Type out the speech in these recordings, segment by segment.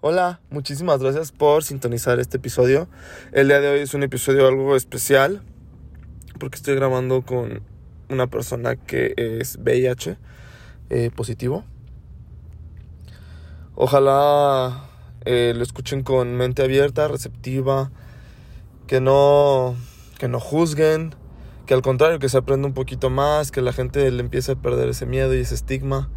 Hola, muchísimas gracias por sintonizar este episodio. El día de hoy es un episodio algo especial porque estoy grabando con una persona que es VIH eh, positivo. Ojalá eh, lo escuchen con mente abierta, receptiva, que no, que no juzguen, que al contrario, que se aprenda un poquito más, que la gente le empiece a perder ese miedo y ese estigma.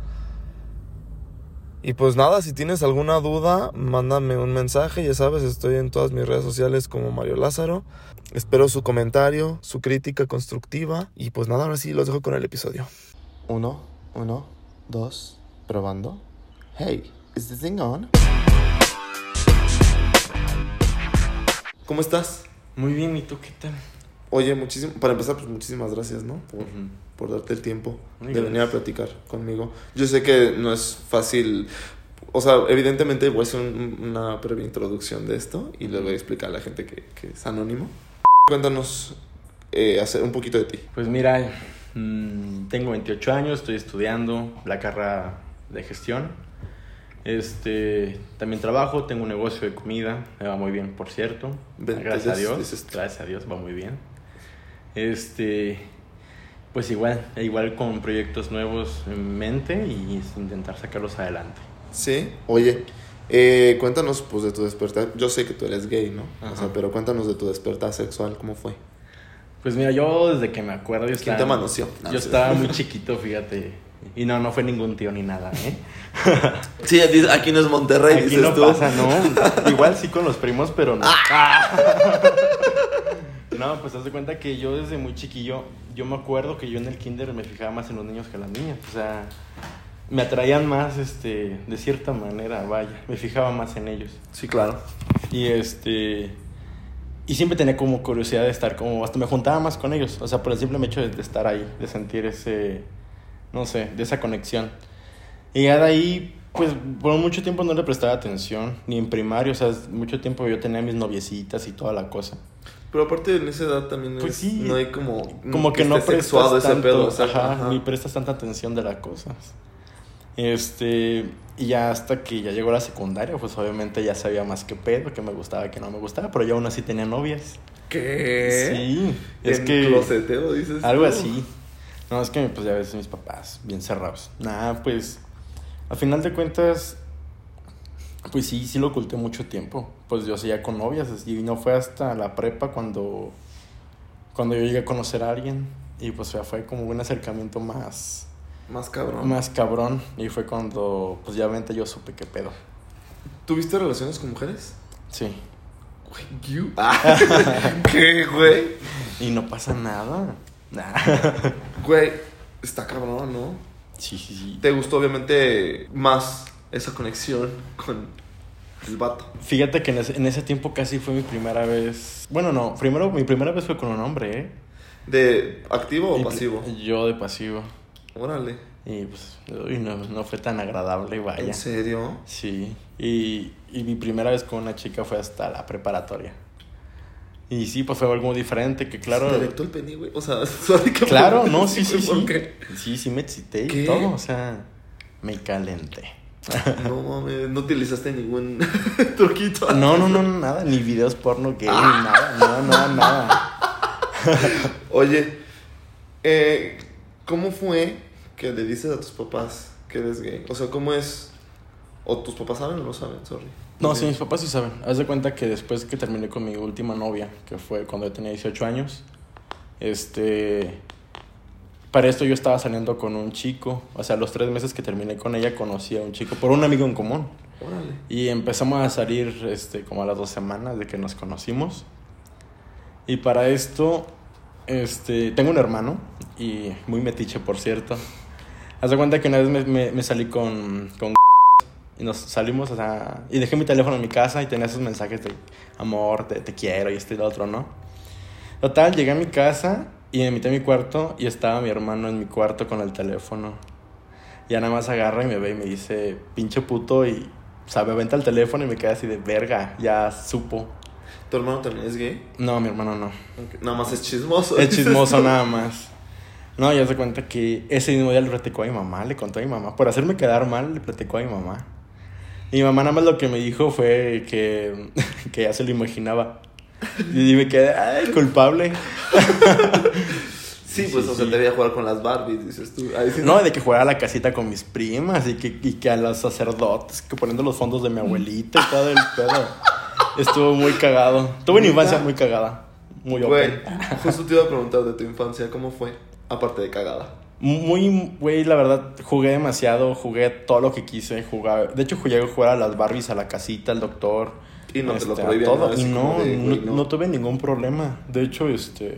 Y pues nada, si tienes alguna duda, mándame un mensaje, ya sabes, estoy en todas mis redes sociales como Mario Lázaro. Espero su comentario, su crítica constructiva. Y pues nada, ahora sí los dejo con el episodio. Uno, uno, dos, probando. Hey, is this thing on? ¿Cómo estás? Muy bien, ¿y tú qué tal? Oye, muchísimo, para empezar, pues muchísimas gracias, ¿no? Por. Por darte el tiempo Muy de venir a platicar conmigo. Yo sé que no es fácil, o sea, evidentemente voy a hacer un- una breve introducción de esto y le voy a explicar a la gente que, que es anónimo. Cuéntanos eh, hacer un poquito de ti. Pues mira, mm, tengo 28 años, estoy estudiando la carrera de gestión. Este, también trabajo, tengo un negocio de comida, me va muy bien, por cierto. Gracias a Dios, gracias a Dios va muy bien. Este, pues igual, igual con proyectos nuevos en mente y intentar sacarlos adelante. Sí, oye, eh, cuéntanos pues de tu despertar. Yo sé que tú eres gay, ¿no? O Ajá. sea, pero cuéntanos de tu despertar sexual, ¿cómo fue? Pues mira, yo desde que me acuerdo, yo ¿Quién estaba? No, yo sí. estaba muy chiquito, fíjate. Y no, no fue ningún tío ni nada, ¿eh? Sí, aquí no es Monterrey, Aquí dices no tú. pasa, ¿no? Igual sí con los primos, pero no. No, pues haz de cuenta que yo desde muy chiquillo, yo me acuerdo que yo en el kinder me fijaba más en los niños que en las niñas. O sea, me atraían más, este, de cierta manera, vaya, me fijaba más en ellos. Sí, claro. Y este, y siempre tenía como curiosidad de estar como, hasta me juntaba más con ellos. O sea, por el simple hecho de, de estar ahí, de sentir ese, no sé, de esa conexión. Y ya de ahí, pues por mucho tiempo no le prestaba atención, ni en primario, o sea, mucho tiempo yo tenía mis noviecitas y toda la cosa. Pero aparte en esa edad también Pues es- sí. no hay como... Como que, no prestas ese tanto, pedo, o sea, ajá, ajá. ni prestas tanta atención de las cosas. Este, y ya hasta que ya llegó la secundaria, pues obviamente ya sabía más que pedo, que me gustaba, que no me gustaba, pero yo aún así tenía novias. ¿Qué? Sí, es ¿En que closeteo dices algo tú? así. No, es que pues ya ves mis papás bien cerrados. Nada, pues a final de cuentas pues sí, sí lo oculté mucho tiempo. Pues yo seguía con novias y no fue hasta la prepa cuando cuando yo llegué a conocer a alguien y pues ya fue como un acercamiento más Más cabrón. más cabrón y fue cuando pues ya vente yo supe qué pedo. ¿Tuviste relaciones con mujeres? Sí. Ah, ¿Qué, güey? Y no pasa nada. Nah. Güey, está cabrón, ¿no? Sí, sí, sí. ¿Te gustó obviamente más esa conexión con el vato? Fíjate que en ese, en ese tiempo casi fue mi primera vez. Bueno, no, primero mi primera vez fue con un hombre, ¿eh? ¿De activo o pasivo? Yo de pasivo. Órale. Y pues, uy, no, no fue tan agradable, vaya. ¿En serio? Sí. Y, y mi primera vez con una chica fue hasta la preparatoria. Y sí, pues fue algo diferente, que claro. ¿Se te el pene, güey? O sea, sorry que Claro, no, sí, sí, sí. Sí, sí me excité y todo, o sea, me calenté. No mames, no utilizaste ningún truquito. No, no, no, nada, ni videos porno gay, ni nada, no, no, nada. Oye, eh, ¿cómo fue que le dices a tus papás que eres gay? O sea, ¿cómo es? ¿O tus papás saben o no saben? Sorry. No, sí, mis papás sí saben. Haz de cuenta que después que terminé con mi última novia, que fue cuando yo tenía 18 años, este. Para esto yo estaba saliendo con un chico. O sea, los tres meses que terminé con ella conocí a un chico por un amigo en común. Órale. Y empezamos a salir este, como a las dos semanas de que nos conocimos. Y para esto, este, tengo un hermano, y muy metiche, por cierto. Haz de cuenta que una vez me, me- me salí con, con y nos salimos, o sea, y dejé mi teléfono en mi casa y tenía esos mensajes de amor, te, te quiero y este y lo otro, ¿no? Total, llegué a mi casa y me metí a mi cuarto y estaba mi hermano en mi cuarto con el teléfono. Ya nada más agarra y me ve y me dice, pinche puto, y, o sea, me aventa el teléfono y me queda así de verga, ya supo. ¿Tu hermano también es gay? No, mi hermano no. Ok, Nada más es chismoso. Es chismoso nada más. No, ya se cuenta que ese mismo día le platicó a mi mamá, le contó a mi mamá. Por hacerme quedar mal, le platicó a mi mamá. Y mi mamá nada más lo que me dijo fue que, que ya se lo imaginaba. Y me quedé, ay, culpable. Sí, pues Sí, o sea, sí. te jugar con las Barbies, dices tú. Ahí sí No, de que jugara a la casita con mis primas y que, y que a los sacerdotes, que poniendo los fondos de mi abuelita y todo el pedo. Estuvo muy cagado. Tuve una infancia muy cagada. Muy Güey, justo te iba a preguntar de tu infancia, ¿cómo fue? Aparte de cagada. Muy, güey, la verdad, jugué demasiado, jugué todo lo que quise jugar. De hecho, jugué a jugar a las Barbies, a la casita, al doctor. Y no te lo este, prohibían, todo. ¿no? Y no, de, no, güey, no. no tuve ningún problema. De hecho, este.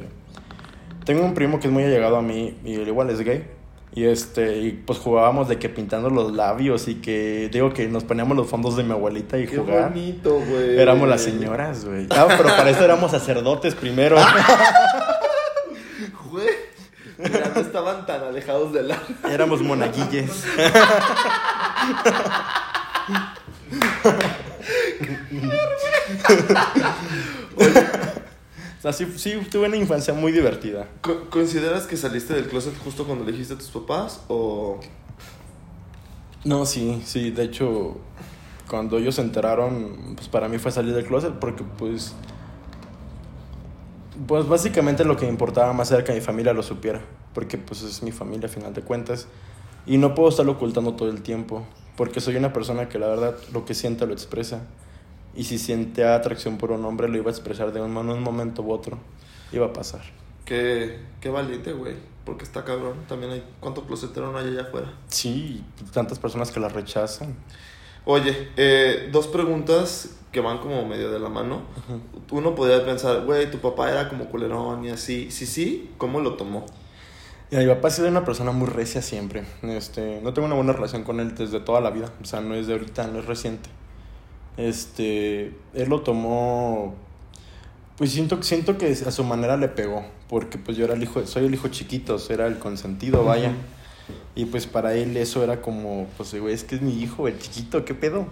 Tengo un primo que es muy allegado a mí y él igual es gay. Y este, y pues jugábamos de que pintando los labios y que digo que nos poníamos los fondos de mi abuelita y Qué jugar. bonito, güey. Éramos las señoras, güey. Ah, pero para eso éramos sacerdotes primero. Güey. Mira, no estaban tan alejados de la. éramos monaguilles. O sea, sí, sí, tuve una infancia muy divertida. Co- ¿Consideras que saliste del closet justo cuando le dijiste a tus papás? ¿O.? No, sí, sí. De hecho, cuando ellos se enteraron, pues para mí fue salir del closet porque pues... Pues básicamente lo que me importaba más era que mi familia lo supiera. Porque pues es mi familia a final de cuentas. Y no puedo estarlo ocultando todo el tiempo. Porque soy una persona que la verdad lo que siente lo expresa. Y si siente atracción por un hombre lo iba a expresar de un, en un momento u otro. Iba a pasar. Qué, qué valiente, güey. Porque está cabrón. También hay. ¿Cuánto closetero no hay allá afuera? Sí, tantas personas que la rechazan. Oye, eh, dos preguntas que van como medio de la mano. Uno podría pensar, güey, tu papá era como culerón y así. Sí, sí, ¿cómo lo tomó? Y mi papá ha sido una persona muy recia siempre. Este, no tengo una buena relación con él desde toda la vida. O sea, no es de ahorita, no es reciente. Este, él lo tomó. Pues siento, siento que a su manera le pegó. Porque pues yo era el hijo, soy el hijo chiquito, era el consentido, vaya. Y pues para él eso era como, pues güey, es que es mi hijo, el chiquito, ¿qué pedo?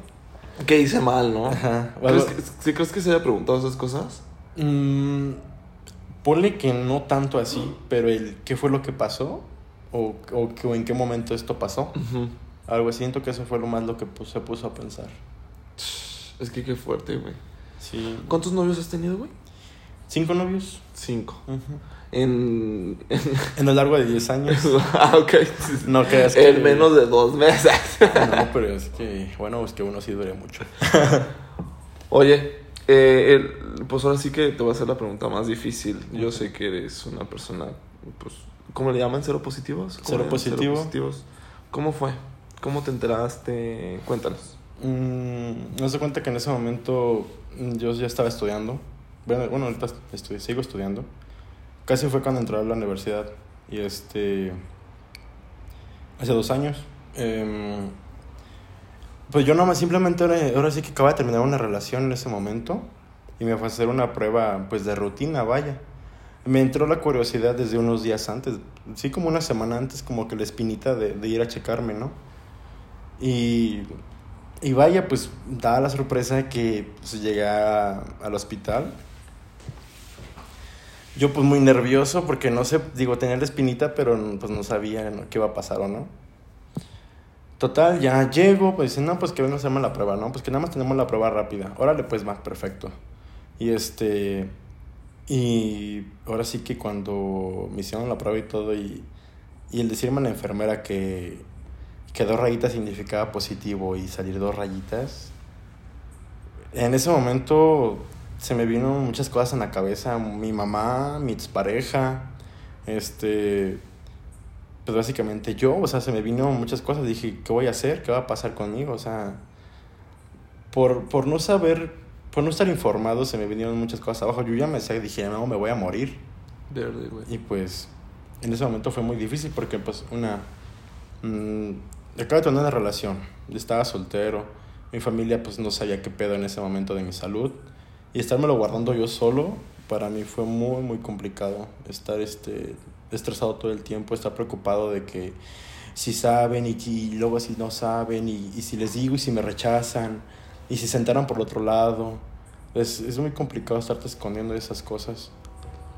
¿Qué hice mal, no? Ajá. ¿Crees que, ¿sí crees que se haya preguntado esas cosas? Mm, ponle que no tanto así, pero el qué fue lo que pasó o, o, que- o en qué momento esto pasó. Algo así, siento que eso fue lo más lo que se puso a pensar. Es que qué fuerte, güey. Sí. ¿Cuántos novios has tenido, güey? ¿Cinco novios? Cinco. Ujú. En. En lo largo de 10 años. ah, ok. No creas que... En menos de dos meses. No, pero es que, bueno, es que uno sí dure mucho. Oye, eh, el- pues ahora sí que te voy a hacer la pregunta más difícil. Yo sé que eres una persona, pues, ¿cómo le llaman? ¿Cero positivos? ¿Cómo Cero positivo. positivos. ¿Cómo fue? ¿Cómo te enteraste? Cuéntanos. Mm, no se cuenta que en ese momento yo ya estaba estudiando. Bueno, bueno ahorita sigo estudiando. Casi fue cuando entré a la universidad. Y este. Hace dos años. em, pues yo nomás simplemente ahora, ahora sí que acaba de terminar una relación en ese momento. Y me fue a hacer una prueba pues de rutina, vaya. Me entró la curiosidad desde unos días antes. Sí, como una semana antes, como que la espinita de, de ir a checarme, ¿no? Y y vaya, pues daba la sorpresa que pues, llegué al hospital. Yo pues muy nervioso porque no sé, digo, tenía la espinita, pero pues no sabía ¿no? qué iba a pasar o no. Total, ya llego, pues dicen, no, pues que venga a hacerme la prueba, ¿no? Pues que nada más tenemos la prueba rápida. Órale, pues va, perfecto. Y este, y ahora sí que cuando me hicieron la prueba y todo, y, y el decirme a la enfermera que, que dos rayitas significaba positivo y salir dos rayitas, en ese momento se me vino muchas cosas en la cabeza. Mi mamá, mi expareja, este, pues básicamente yo, o sea, se me vino muchas cosas. Dije, ¿qué voy a hacer? ¿Qué va a pasar conmigo? O sea, por, por no saber, por no estar informado, se me vinieron muchas cosas abajo. Yo ya me sé, dije, no, me voy a morir. Y pues en ese momento fue muy difícil porque pues una... mm, acabo de tener una relación, estaba soltero, mi familia pues no sabía qué pedo en ese momento de mi salud y estármelo guardando yo solo para mí fue muy muy complicado estar este estresado todo el tiempo, estar preocupado de que si saben y, y luego si no saben y, y si les digo y si me rechazan y si se enteran por el otro lado. Es, es muy complicado estarte escondiendo esas cosas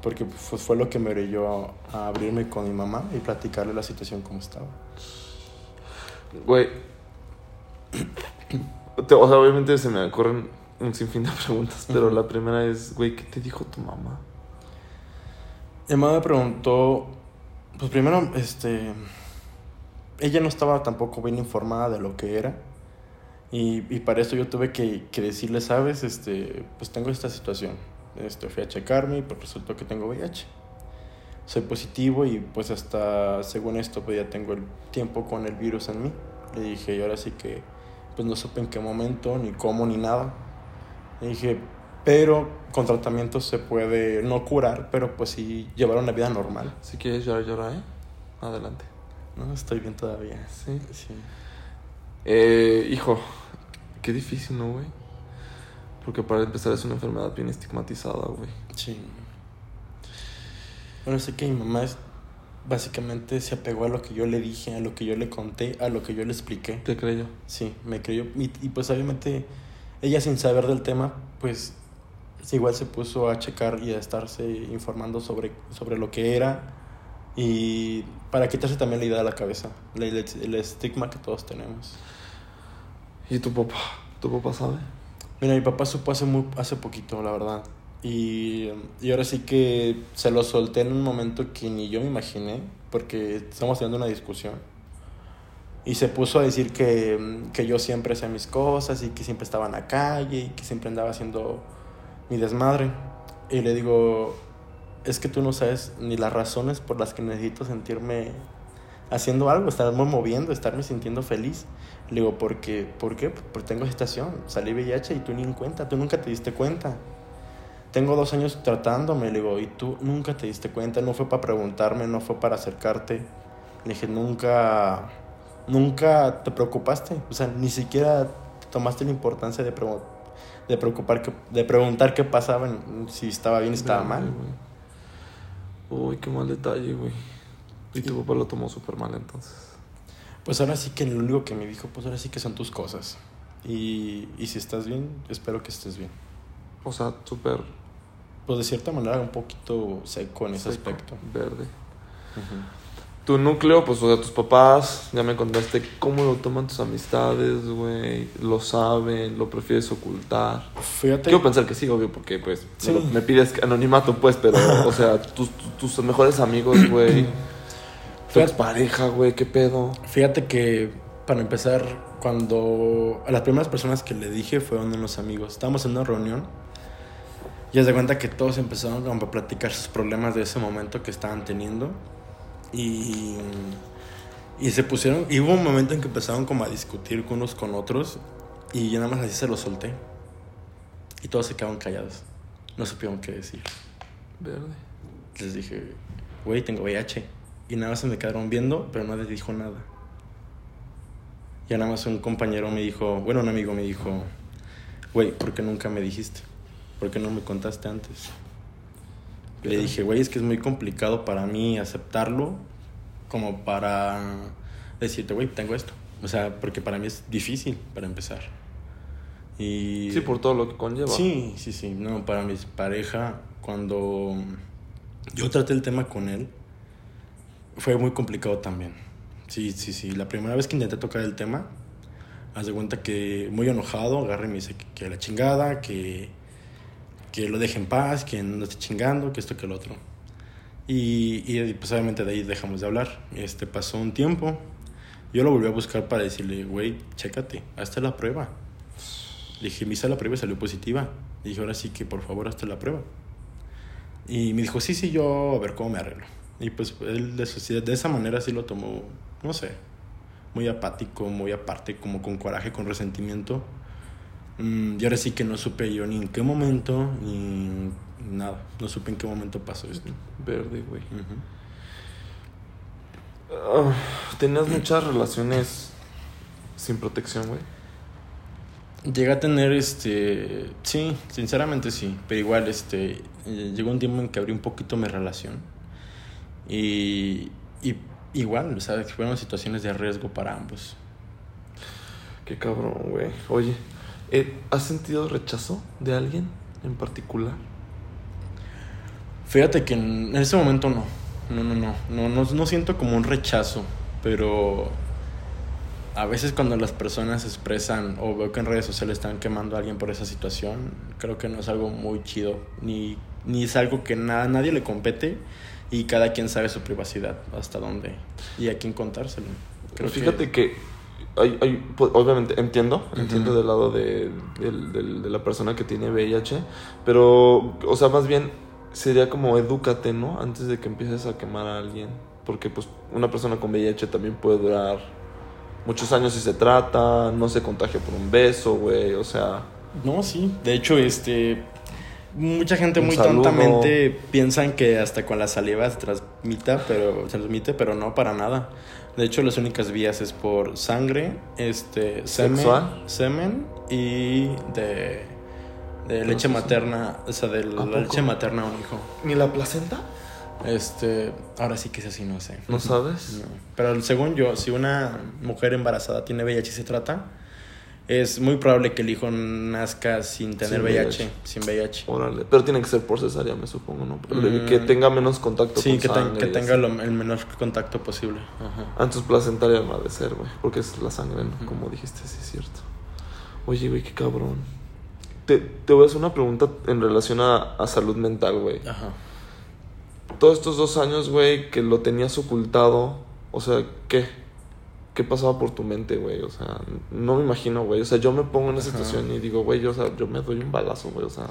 porque pues, fue lo que me orilló a, a abrirme con mi mamá y platicarle la situación como estaba. Güey. o sea, obviamente se me ocurren un sinfín de preguntas, pero la primera es, güey, ¿qué te dijo tu mamá? Mi mamá me preguntó, pues primero, este, ella no estaba tampoco bien informada de lo que era. Y, y para eso yo tuve que, que decirle, sabes, este, pues tengo esta situación. Este, fui a checarme y pues resultó que tengo VIH. Soy positivo y pues hasta, según esto, pues ya tengo el tiempo con el virus en mí. Le dije, y ahora sí que, pues no supe en qué momento, ni cómo, ni nada. Le dije, pero con tratamiento se puede no curar, pero pues sí llevar una vida normal. Si quieres llorar, llora, ¿eh? Adelante. No, estoy bien todavía. Sí. Sí. Eh, hijo, qué difícil, ¿no, güey? Porque para empezar es una enfermedad bien estigmatizada, güey. Sí. Bueno, sé que mi mamá es- básicamente se apegó a lo que yo le dije, a lo que yo le conté, a lo que yo le expliqué. ¿Te creyó? Sí, me creyó. Y, y, pues obviamente ella sin saber del tema, pues igual se puso a checar y a estarse informando sobre, sobre lo que era y para quitarse también la idea de la cabeza, el, el- el estigma que todos tenemos. ¿Y tu papá? ¿Tu papá sabe? Mira, mi papá supo hace, muy, hace poquito, la verdad. Y, y ahora sí que se lo solté en un momento que ni yo me imaginé, porque estamos teniendo una discusión. Y se puso a decir que, que yo siempre hacía mis cosas y que siempre estaba en la calle y que siempre andaba haciendo mi desmadre. Y le digo, es que tú no sabes ni las razones por las que necesito sentirme haciendo algo, estarme moviendo, estarme sintiendo feliz. Le digo, porque, ¿por qué? Porque tengo gestación, salí VIH y tú ni en cuenta, tú nunca te diste cuenta. Tengo dos años tratándome, le digo, y tú nunca te diste cuenta, no fue para preguntarme, no fue para acercarte. Le dije, nunca, nunca te preocupaste, o sea, ni siquiera tomaste la importancia de, pregu- de, preocupar que, de preguntar qué pasaba, si estaba bien, estaba mal. Uy, qué mal detalle, güey. Y tu papá lo tomó súper mal entonces. Pues ahora sí que lo único que me dijo, pues ahora sí que son tus cosas. Y, y si estás bien, espero que estés bien. O sea, súper Pues de cierta manera un poquito seco en ese seco, aspecto. Verde. Tu núcleo, pues, o sea, tus papás, ya me contaste cómo lo toman tus amistades, güey. Lo saben, lo prefieres ocultar. Fíjate, Quiero pensar que sí, obvio, porque, pues, Sí. me, lo- me pides anonimato, pues, pero, o sea, tus, tus, mejores amigos, güey. Tu Fíjate- pareja, güey, qué pedo. fíjate que para empezar, cuando a las primeras personas que le dije fueron unos amigos. Estábamos en una reunión y haz de cuenta que todos empezaron como a platicar sus problemas de ese momento que estaban teniendo. Y, y se pusieron, y hubo un momento en que empezaron como a discutir unos con otros y yo nada más así se los solté. Y todos se quedaron callados. No supieron qué decir. Verde. Les dije, güey, tengo VIH. Y nada más se me quedaron viendo, pero nadie dijo nada. Ya nada más un compañero me dijo, bueno, un amigo me dijo, güey, ¿por qué nunca me dijiste? ¿Por qué no me contaste antes? Le dije, güey, es que es muy complicado para mí aceptarlo como para decirte, güey, tengo esto. O sea, porque para mí es difícil para empezar. Y Sí, por todo lo que conlleva. Sí, sí, sí. No, para mi pareja, cuando yo traté el tema con él, fue muy complicado también. Sí, sí, sí. La primera vez que intenté tocar el tema, haz de cuenta que muy enojado, agarré y me dice que, que la chingada, que, que lo deje en paz, que no esté chingando, que esto, que el otro. Y, y pues obviamente de ahí dejamos de hablar. Este, pasó un tiempo. Yo lo volví a buscar para decirle, güey, chécate, hazte la prueba. Le dije, me hice la prueba y salió positiva. Le dije, ahora sí que por favor hazte la prueba. Y me dijo, sí, sí, yo a ver cómo me arreglo. Y pues él de, de esa manera sí lo tomó, no sé, muy apático, muy aparte, como con coraje, con resentimiento. Mm, y ahora sí que no supe yo ni en qué momento, ni nada. No supe en qué momento pasó esto. Verde, güey. Ah, ¿Tenías muchas relaciones sin protección, güey? Llegué a tener, este, sí, sinceramente sí, pero igual, este, eh, llegó un tiempo en que abrí un poquito mi relación y, y igual, o sea, fueron situaciones de riesgo para ambos. Qué cabrón, güey. Oye, ¿has sentido rechazo de alguien en particular? Fíjate que en ese momento no, no, no, no, no, no, no siento como un rechazo, pero a veces cuando las personas expresan o veo que en redes sociales están quemando a alguien por esa situación, creo que no es algo muy chido, ni, ni es algo que nada, nadie le compete y cada quien sabe su privacidad, hasta dónde y a quién contárselo. Creo Fíjate que, hay, hay, pues, obviamente entiendo, entiendo del lado de, de, la persona que tiene VIH, pero, o sea, más bien sería como edúcate, ¿no? Antes de que empieces a quemar a alguien, porque pues una persona con VIH también puede durar muchos años si se trata, no se contagia por un beso, güey, o sea... No, sí, de hecho, este, mucha gente muy tontamente piensan que hasta con la saliva se transmita, pero se transmite, pero no para nada. De hecho, las únicas vías es por sangre, este, semen, semen y de, de leche materna, o sea, de la leche materna a un hijo. ¿Ni la placenta? Este, ahora sí que es así, no sé. ¿No sabes? Pero según yo, si una mujer embarazada tiene VIH y se trata, es muy probable que el hijo nazca sin tener VIH, sin VIH. Órale. Pero tiene que ser por cesárea, me supongo, ¿no? Mm. Que tenga menos contacto sí, que, que tenga el menor contacto posible. Ajá. Antes ah, placentaria ha de ser, güey. Porque es la sangre, ¿no? Como dijiste, sí es cierto. Oye, güey, qué cabrón. Te, te voy a hacer una pregunta en relación a, a salud mental, güey. Ajá. Todos estos dos años, güey, que lo tenías ocultado, o sea, ¿qué? ¿Qué pasaba por tu mente, güey? O sea, no me imagino, güey. O sea, yo me pongo en esa situación y digo, güey, yo, o sea, yo me doy un balazo, güey, o sea.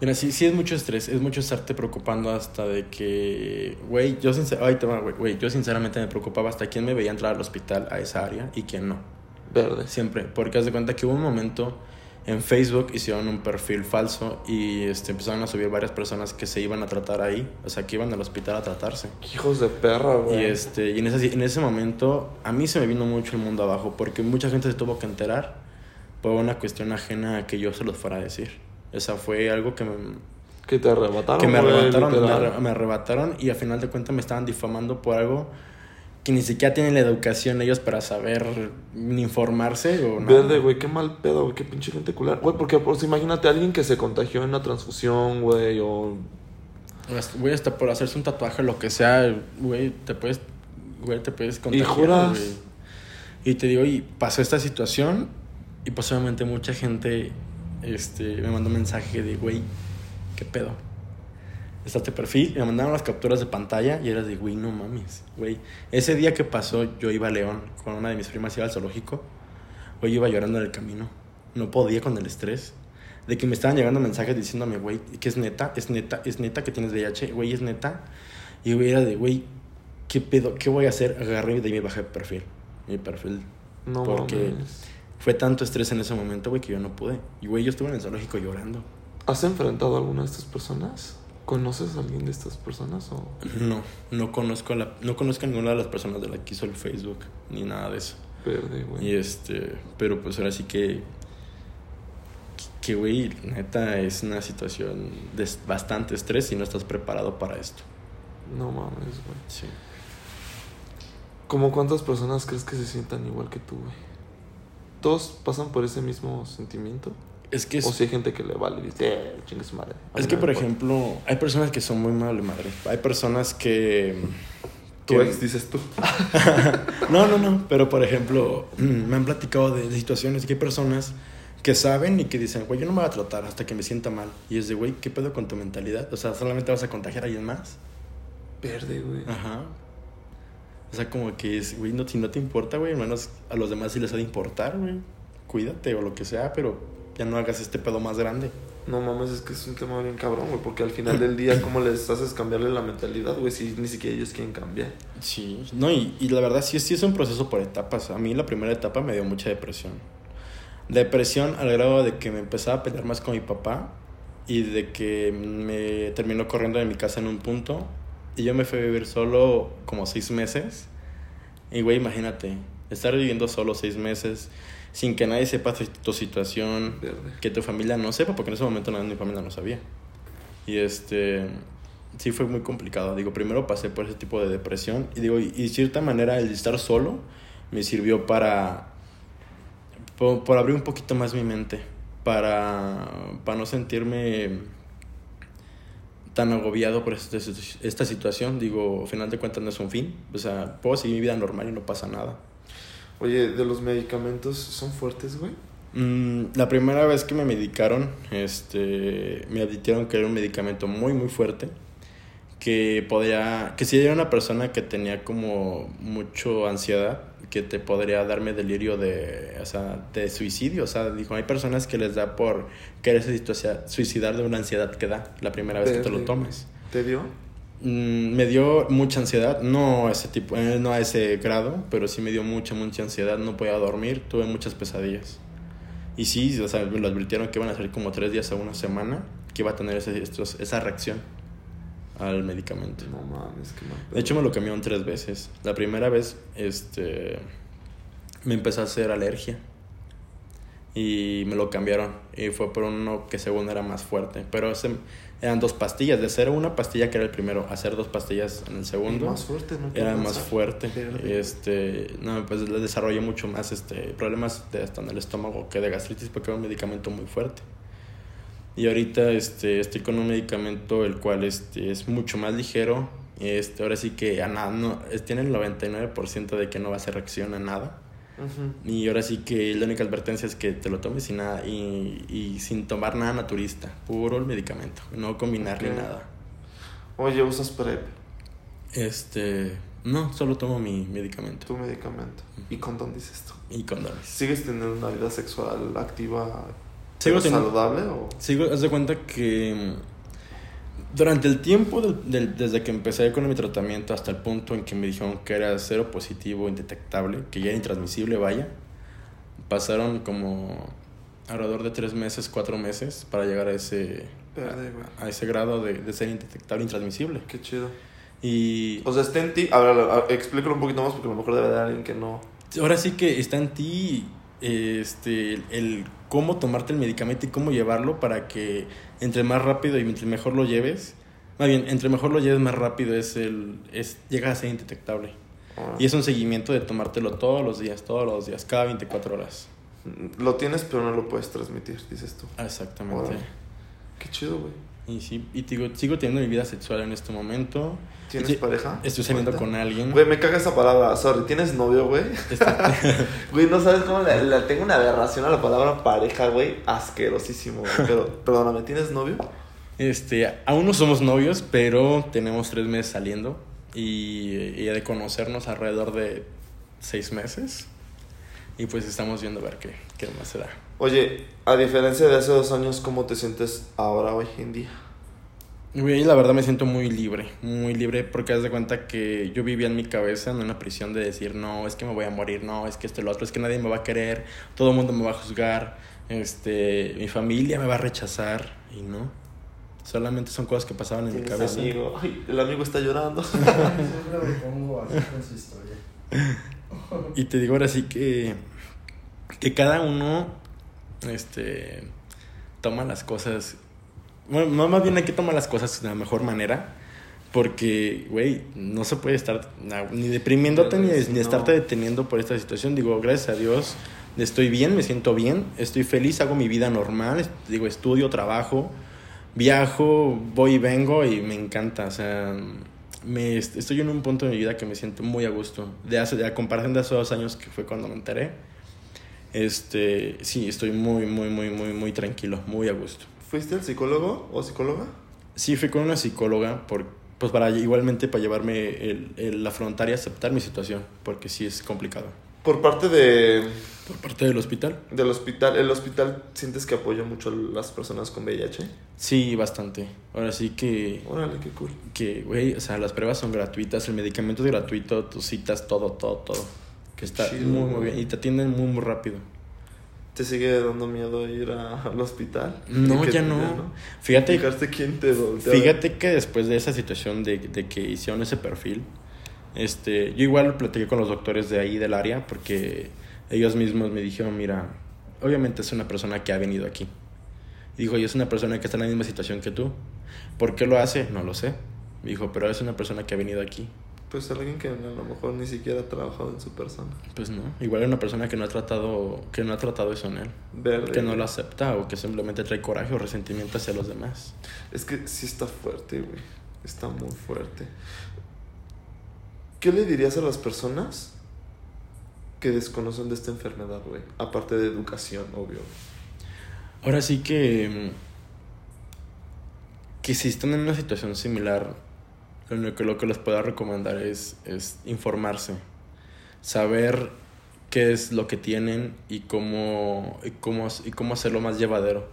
Mira, sí, sí es mucho estrés, es mucho estarte preocupando hasta de que, güey, yo, sinceramente, güey, yo sinceramente me preocupaba hasta quién me veía entrar al hospital a esa área y quién no. Verde. Siempre, porque haz de cuenta que hubo un momento en Facebook hicieron un perfil falso y este, empezaron a subir varias personas que se iban a tratar ahí, o sea, que iban al hospital a tratarse. Hijos de perra, güey. Y, este, y en, ese, en ese momento a mí se me vino mucho el mundo abajo porque mucha gente se tuvo que enterar por una cuestión ajena a que yo se los fuera a decir. O sea, fue algo que me... Que te arrebataron. Que me arrebataron, me, arrebataron y al final de cuentas me estaban difamando por algo que ni siquiera tienen la educación ellos para saber informarse o nada. Verde, güey, qué mal pedo, güey, qué pinche gente cular. Güey, porque pues, imagínate a alguien que se contagió en una transfusión, güey, o... Güey, hasta por hacerse un tatuaje, lo que sea, güey, te puedes, güey, te puedes contagiar, ¿Y juras? Y te digo, y pasó esta situación y posiblemente mucha gente, este, me mandó un mensaje de, güey, ¿qué pedo? Está este perfil, me mandaron las capturas de pantalla y era de, güey, no mames, güey. Ese día que pasó, yo iba a León con una de mis primas, iba al zoológico, güey, iba llorando en el camino. No podía con el estrés. De que me estaban llegando mensajes diciéndome, güey, que es neta, es neta, es neta que tienes VIH, güey, es neta. Y güey, era de, güey, ¿qué pedo? ¿Qué voy a hacer? Agarré y de ahí me bajé perfil. Mi perfil. No Porque fue tanto estrés en ese momento, güey, que yo no pude. Y güey, yo estuve en el zoológico llorando. ¿Has enfrentado a alguna de estas personas? ¿Conoces a alguien de estas personas o...? No, no conozco a, la, no conozco a ninguna de las personas de la que hizo el Facebook, ni nada de eso. Verde, güey. Y este, pero pues ahora sí que... Que, güey, neta, es una situación de bastante estrés y no estás preparado para esto. No mames, güey. Sí. ¿Cómo cuántas personas crees que se sientan igual que tú, güey? ¿Todos pasan por ese mismo sentimiento? Es que O si hay gente que le vale y dice, eh, chingue su madre. Es que, por ejemplo, hay personas que son muy mal madre. Hay personas que. ¿Tu ex dices tú? no, no, no. Pero, por ejemplo, me han platicado de, situaciones que hay personas que saben y que dicen, güey, yo no me voy a tratar hasta que me sienta mal. Y es de, güey, ¿qué pedo con tu mentalidad? O sea, solamente vas a contagiar a alguien más. Verde, güey. Ajá. O sea, como que es, güey, no, si no te importa, güey, menos a los demás sí les ha de importar, güey. Cuídate o lo que sea, pero ya no hagas este pedo más grande. No mames, es que es un tema bien cabrón, güey, porque al final del día, ¿cómo les haces cambiarle la mentalidad, güey, si ni siquiera ellos quieren cambiar? Sí, no, y, y la verdad sí, sí es un proceso por etapas. A mí la primera etapa me dio mucha depresión. Depresión al grado de que me empezaba a pelear más con mi papá y de que me terminó corriendo de mi casa en un punto y yo me fui a vivir solo como seis meses. Y, güey, imagínate, estar viviendo solo seis meses sin que nadie sepa tu situación, que tu familia no sepa, porque en ese momento nadie mi familia no sabía. Y este, sí fue muy complicado. Digo, primero pasé por ese tipo de depresión y digo, y de cierta manera el estar solo me sirvió para, por, abrir un poquito más mi mente, para, para no sentirme tan agobiado por esta, esta situación. Digo, al final de cuentas no es un fin. O sea, puedo seguir mi vida normal y no pasa nada. Oye, de los medicamentos, ¿son fuertes, güey? Mm, la primera vez que me medicaron, este, me advirtieron que era un medicamento muy, muy fuerte. Que podía, que si era una persona que tenía como mucho ansiedad, que te podría darme delirio de, o sea, de suicidio. O sea, dijo, hay personas que les da por quererse suicidar de una ansiedad que da la primera vez que te lo tomes. ¿Te dio? Mm, me dio mucha ansiedad, no a ese tipo, eh, no a ese grado, pero sí me dio mucha, mucha ansiedad. No podía dormir, tuve muchas pesadillas. Y sí, o sea, me lo advirtieron que iban a ser como tres días a una semana, que iba a tener ese, esa reacción al medicamento. No mames, que De hecho, me lo cambiaron tres veces. La primera vez, este, me empezó a hacer alergia. Y me lo cambiaron. Y fue por uno que según era más fuerte. Pero ese, eran dos pastillas. De ser una pastilla que era el primero, hacer dos pastillas en el segundo. más fuerte, ¿no? Era más fuerte. Este, no, pues le desarrollé mucho más este, problemas de, hasta en el estómago que de gastritis porque era un medicamento muy fuerte. Y ahorita este, estoy con un medicamento el cual este, es mucho más ligero. Este, ahora sí que a nada, no, tiene el 99% de que no va a hacer reacción a nada. Y ahora sí que la única advertencia es que te lo tomes sin nada y, y sin tomar nada naturista, puro el medicamento, no combinarle nada. Oye, ¿usas PrEP? Este, no, solo tomo mi medicamento. Tu medicamento. ¿Y condón dices tú? Y condón. ¿Sigues teniendo una vida sexual activa ¿Sigo saludable o...? Sigo, haz de cuenta que durante el tiempo desde que empecé con mi tratamiento hasta el punto en que me dijeron que era cero positivo, indetectable, que ya era intransmisible, vaya, pasaron como alrededor de tres meses, cuatro meses para llegar a ese, a, ese grado de, de ser indetectable, intransmisible. Qué chido. Y... O sea, está en ti... A ver, explícalo un poquito más porque a lo mejor debe de alguien que no... Ahora sí que está en ti este, el cómo tomarte el medicamento y cómo llevarlo para que entre más rápido y entre mejor lo lleves, más bien, entre mejor lo lleves más rápido es el es llega a ser indetectable. Ah. Y es un seguimiento de tomártelo todos los días, todos los días, cada 24 horas. Lo tienes pero no lo puedes transmitir, dices tú. Exactamente. Qué chido, güey. Y sí, y digo, sigo teniendo mi vida sexual en este momento. ¿Tienes pareja? Estoy saliendo con alguien. Güey, me caga esa palabra. Sorry, ¿tienes novio, güey? Este, güey, no sabes cómo la, tengo una aberración a la palabra pareja, güey. Asquerosísimo, Pero, perdóname, ¿tienes novio? Este, aún no somos novios, pero tenemos tres meses saliendo. Y, y de conocernos alrededor de seis meses. Y pues estamos viendo a ver qué, qué más se da. Oye, a diferencia de hace dos años, ¿cómo te sientes ahora, hoy en día? Y la verdad me siento muy libre, muy libre porque haz de cuenta que yo vivía en mi cabeza en una prisión de decir, no, es que me voy a morir, no, es que esto, lo otro, es que nadie me va a querer, todo el mundo me va a juzgar, este, mi familia me va a rechazar y no. Solamente son cosas que pasaban en mi cabeza. Amigo? el amigo está llorando. y te digo ahora sí que, que cada uno este, toma las cosas. Bueno, más bien hay que tomar las cosas de la mejor manera. Porque, güey, no se puede estar ni deprimiéndote ni, ni estarte deteniendo por esta situación. Digo, gracias a Dios, estoy bien, me siento bien, estoy feliz, hago mi vida normal. Digo, estudio, trabajo, viajo, voy y vengo y me encanta. O sea, me, estoy en un punto de mi vida que me siento muy a gusto. De hace, a comparación de hace dos años que fue cuando me enteré este, sí, estoy muy, muy, muy, muy, muy tranquilo, muy a gusto. ¿Fuiste al psicólogo o psicóloga? Sí, fui con una psicóloga por, pues para igualmente para llevarme el, el afrontar y aceptar mi situación, porque sí es complicado. Por parte de... Por parte del hospital. Del hospital. ¿El hospital sientes que apoya mucho a las personas con VIH? Sí, bastante. Ahora sí que... Órale, qué cool. Que, güey, o sea, las pruebas son gratuitas, el medicamento es gratuito, tus citas, todo, todo, todo está muy, muy bien. Y te atienden muy, muy rápido. ¿Te sigue dando miedo ir al hospital? No, ya no. Fíjate, quién te fíjate que después de esa situación de, de, que hicieron ese perfil, este, yo igual platiqué con los doctores de ahí del área porque ellos mismos me dijeron, mira, obviamente es una persona que ha venido aquí. Y dijo, y es una persona que está en la misma situación que tú. ¿Por qué lo hace? No lo sé. dijo, pero es una persona que ha venido aquí. Pues alguien que a lo mejor ni siquiera ha trabajado en su persona. Pues no, igual es una persona que no ha tratado, que no ha tratado eso en él. que no lo acepta o que simplemente trae coraje o resentimiento hacia los demás. Es que sí está fuerte, güey. Está muy fuerte. ¿Qué le dirías a las personas que desconocen de esta enfermedad, güey? Aparte de educación, obvio. Ahora sí que. Que si están en una situación similar, lo que, lo que les puedo recomendar es, es informarse. Saber qué es lo que tienen y cómo, y cómo, y cómo hacerlo más llevadero.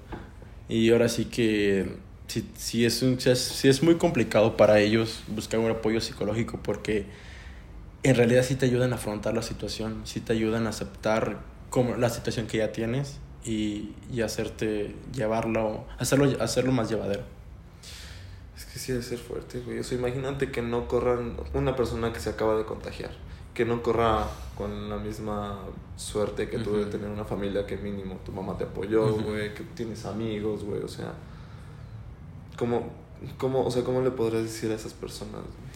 Y ahora sí que si, si, es un, si, es, si es muy complicado para ellos buscar un apoyo psicológico porque en realidad sí te ayudan a afrontar la situación, sí te ayudan a aceptar como la situación que ya tienes y, y hacerte llevarlo, hacerlo, hacerlo más llevadero. Que sí debe ser fuerte, güey. O sea, imagínate que no corran una persona que se acaba de contagiar, que no corra con la misma suerte que tú de tener una familia que mínimo tu mamá te apoyó, güey, que tienes amigos, güey, o sea, ¿cómo, cómo, o sea, ¿cómo le podrías decir a esas personas, güey?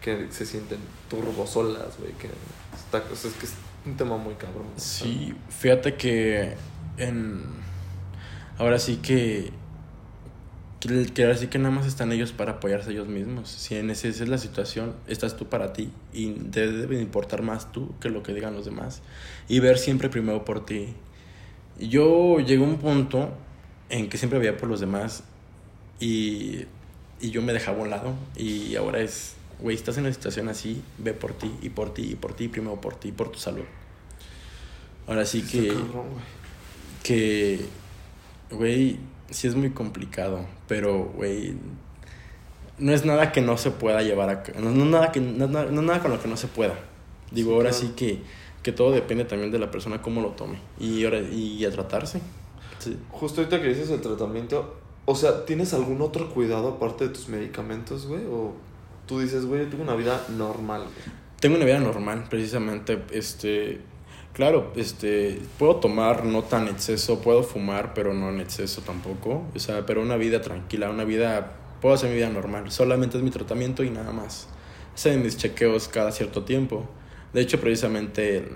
Que se sienten turbo solas, güey, que está, o sea, es que es un tema muy cabrón. Sí, fíjate que en ahora sí que ahora sí que nada más están ellos para apoyarse ellos mismos. Si en ese- esa es la situación, estás tú para ti y te debe de importar más tú que lo que digan los demás y ver siempre primero por ti. Yo llegué a un punto en que siempre veía por los demás y, y yo me dejaba a un lado y ahora es, güey, estás en una situación así, ve por ti y por ti y por ti, primero por ti, por tu salud. Ahora sí que, cabrón, que, güey, sí es muy complicado, pero, güey, no es nada que no se pueda llevar a cabo, no, no nada, que, no, nada con lo que no se pueda. Digo, Sí, ahora claro. sí que, que todo depende también de la persona cómo lo tome y, ahora, y a tratarse. Sí. Justo ahorita que dices el tratamiento, o sea, ¿tienes algún otro cuidado aparte de tus medicamentos, güey? O tú dices, güey, yo tengo una vida normal, güey. Tengo una vida normal, precisamente, este, claro, este, puedo tomar no tan exceso, puedo fumar, pero no en exceso tampoco, o sea, pero una vida tranquila, una vida, puedo hacer mi vida normal, solamente es mi tratamiento y nada más. Hacen mis chequeos cada cierto tiempo. De hecho, precisamente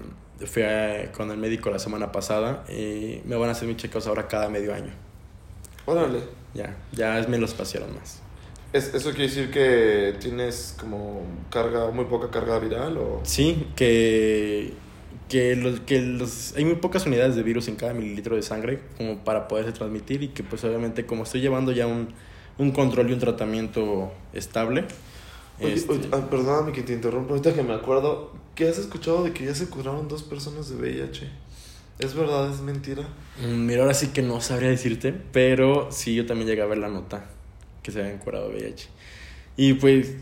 fui a- con el médico la semana pasada y me van a hacer mis chequeos ahora cada medio año. Órale. Ya, ya me los pasaron más. ¿Es, ¿Eso quiere decir que tienes como carga, muy poca carga viral o...? Sí, que, que, los, que los, hay muy pocas unidades de virus en cada mililitro de sangre como para poderse transmitir y que pues obviamente como estoy llevando ya un, un control y un tratamiento estable. Oye, este, oye, ah, perdóname que te interrumpa, ahorita que me acuerdo, ¿qué has escuchado de que ya se curaron dos personas de VIH? ¿Es verdad, es mentira? mm, mira, ahora sí que no sabría decirte, pero sí yo también llegué a ver la nota que se habían curado VIH. Y pues,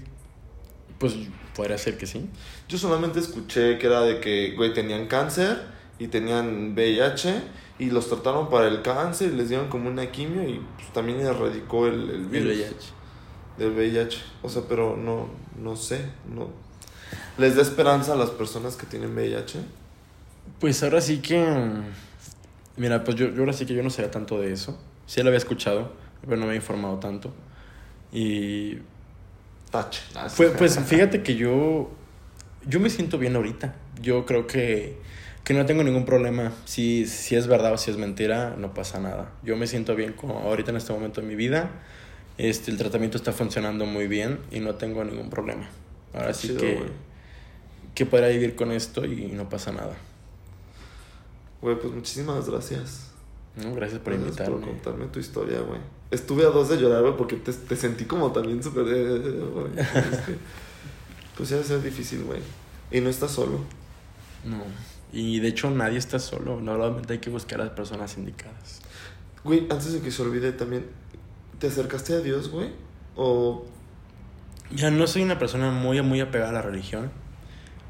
pues podría ser que sí. Yo solamente escuché que era de que, güey, tenían cáncer y tenían VIH y los trataron para el cáncer y les dieron como una quimio y pues, también erradicó el, el El virus VIH. del VIH. O sea, pero no, no sé, no... ¿Les da esperanza a las personas que tienen VIH? Pues ahora sí que. Mira, pues yo, yo ahora sí que yo no sabía tanto de eso. Sí lo había escuchado, pero no me había informado tanto. Y. Tache. Pues, pues fíjate que yo. Yo me siento bien ahorita. Yo creo que. Que no tengo ningún problema. Si, si es verdad o si es mentira, no pasa nada. Yo me siento bien como ahorita en este momento de mi vida. Este, el tratamiento está funcionando muy bien y no tengo ningún problema. Ahora Qué sí chido, que. Que podrá vivir con esto y no pasa nada. Güey, pues muchísimas gracias. ¿no? Gracias por Gracias invitarme. por contarme tu historia, güey. Estuve a dos de llorar, güey, porque te, te sentí como también súper... pues ya debe ser difícil, güey. Y no estás solo. No. Y de hecho nadie está solo. Normalmente hay que buscar a las personas indicadas. Güey, antes de que se olvide también, ¿te acercaste a Dios, güey? O... Ya no soy una persona muy, muy apegada a la religión,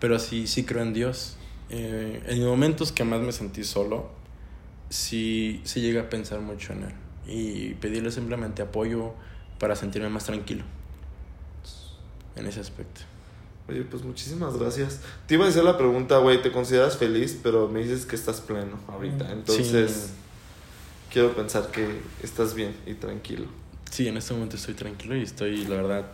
pero sí, sí creo en Dios. Eh, en momentos que más me sentí solo, sí, sí llegué a pensar mucho en Él y pedirle simplemente apoyo para sentirme más tranquilo en ese aspecto. Oye, pues muchísimas gracias. Te iba a hacer la pregunta, güey, ¿te consideras feliz? Pero me dices que estás pleno ahorita. Entonces, Sí. quiero pensar que estás bien y tranquilo. Sí, en este momento estoy tranquilo y estoy, la verdad,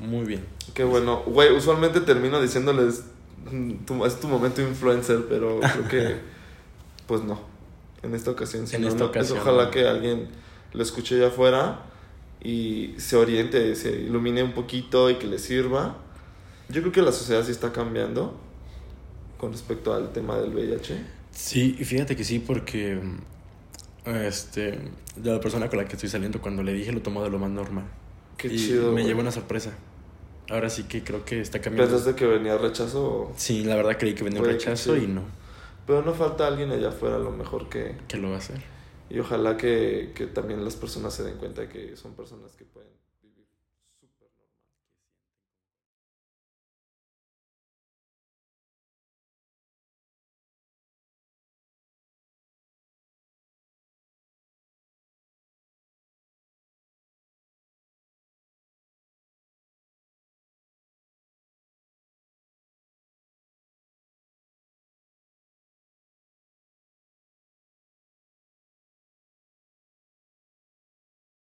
muy bien. Qué bueno. Güey, usualmente termino diciéndoles, mm, tu- es tu momento influencer, pero creo que, pues no. En esta ocasión sí. En no, esta no. ocasión, Ojalá que alguien lo escuche allá afuera y se oriente, se ilumine un poquito y que le sirva. Yo creo que la sociedad sí está cambiando con respecto al tema del VIH? Sí, y fíjate que sí, porque este, de la persona con la que estoy saliendo, cuando le dije, lo tomó de lo más normal. Qué y chido. Me llevó una sorpresa. Ahora sí que creo que está cambiando. ¿Pensaste que venía rechazo? o- Sí, la verdad creí que venía que rechazo y no. Pero no falta alguien allá afuera a lo mejor que... ¿Qué lo va a hacer? Y ojalá que, que también las personas se den cuenta que son personas que pueden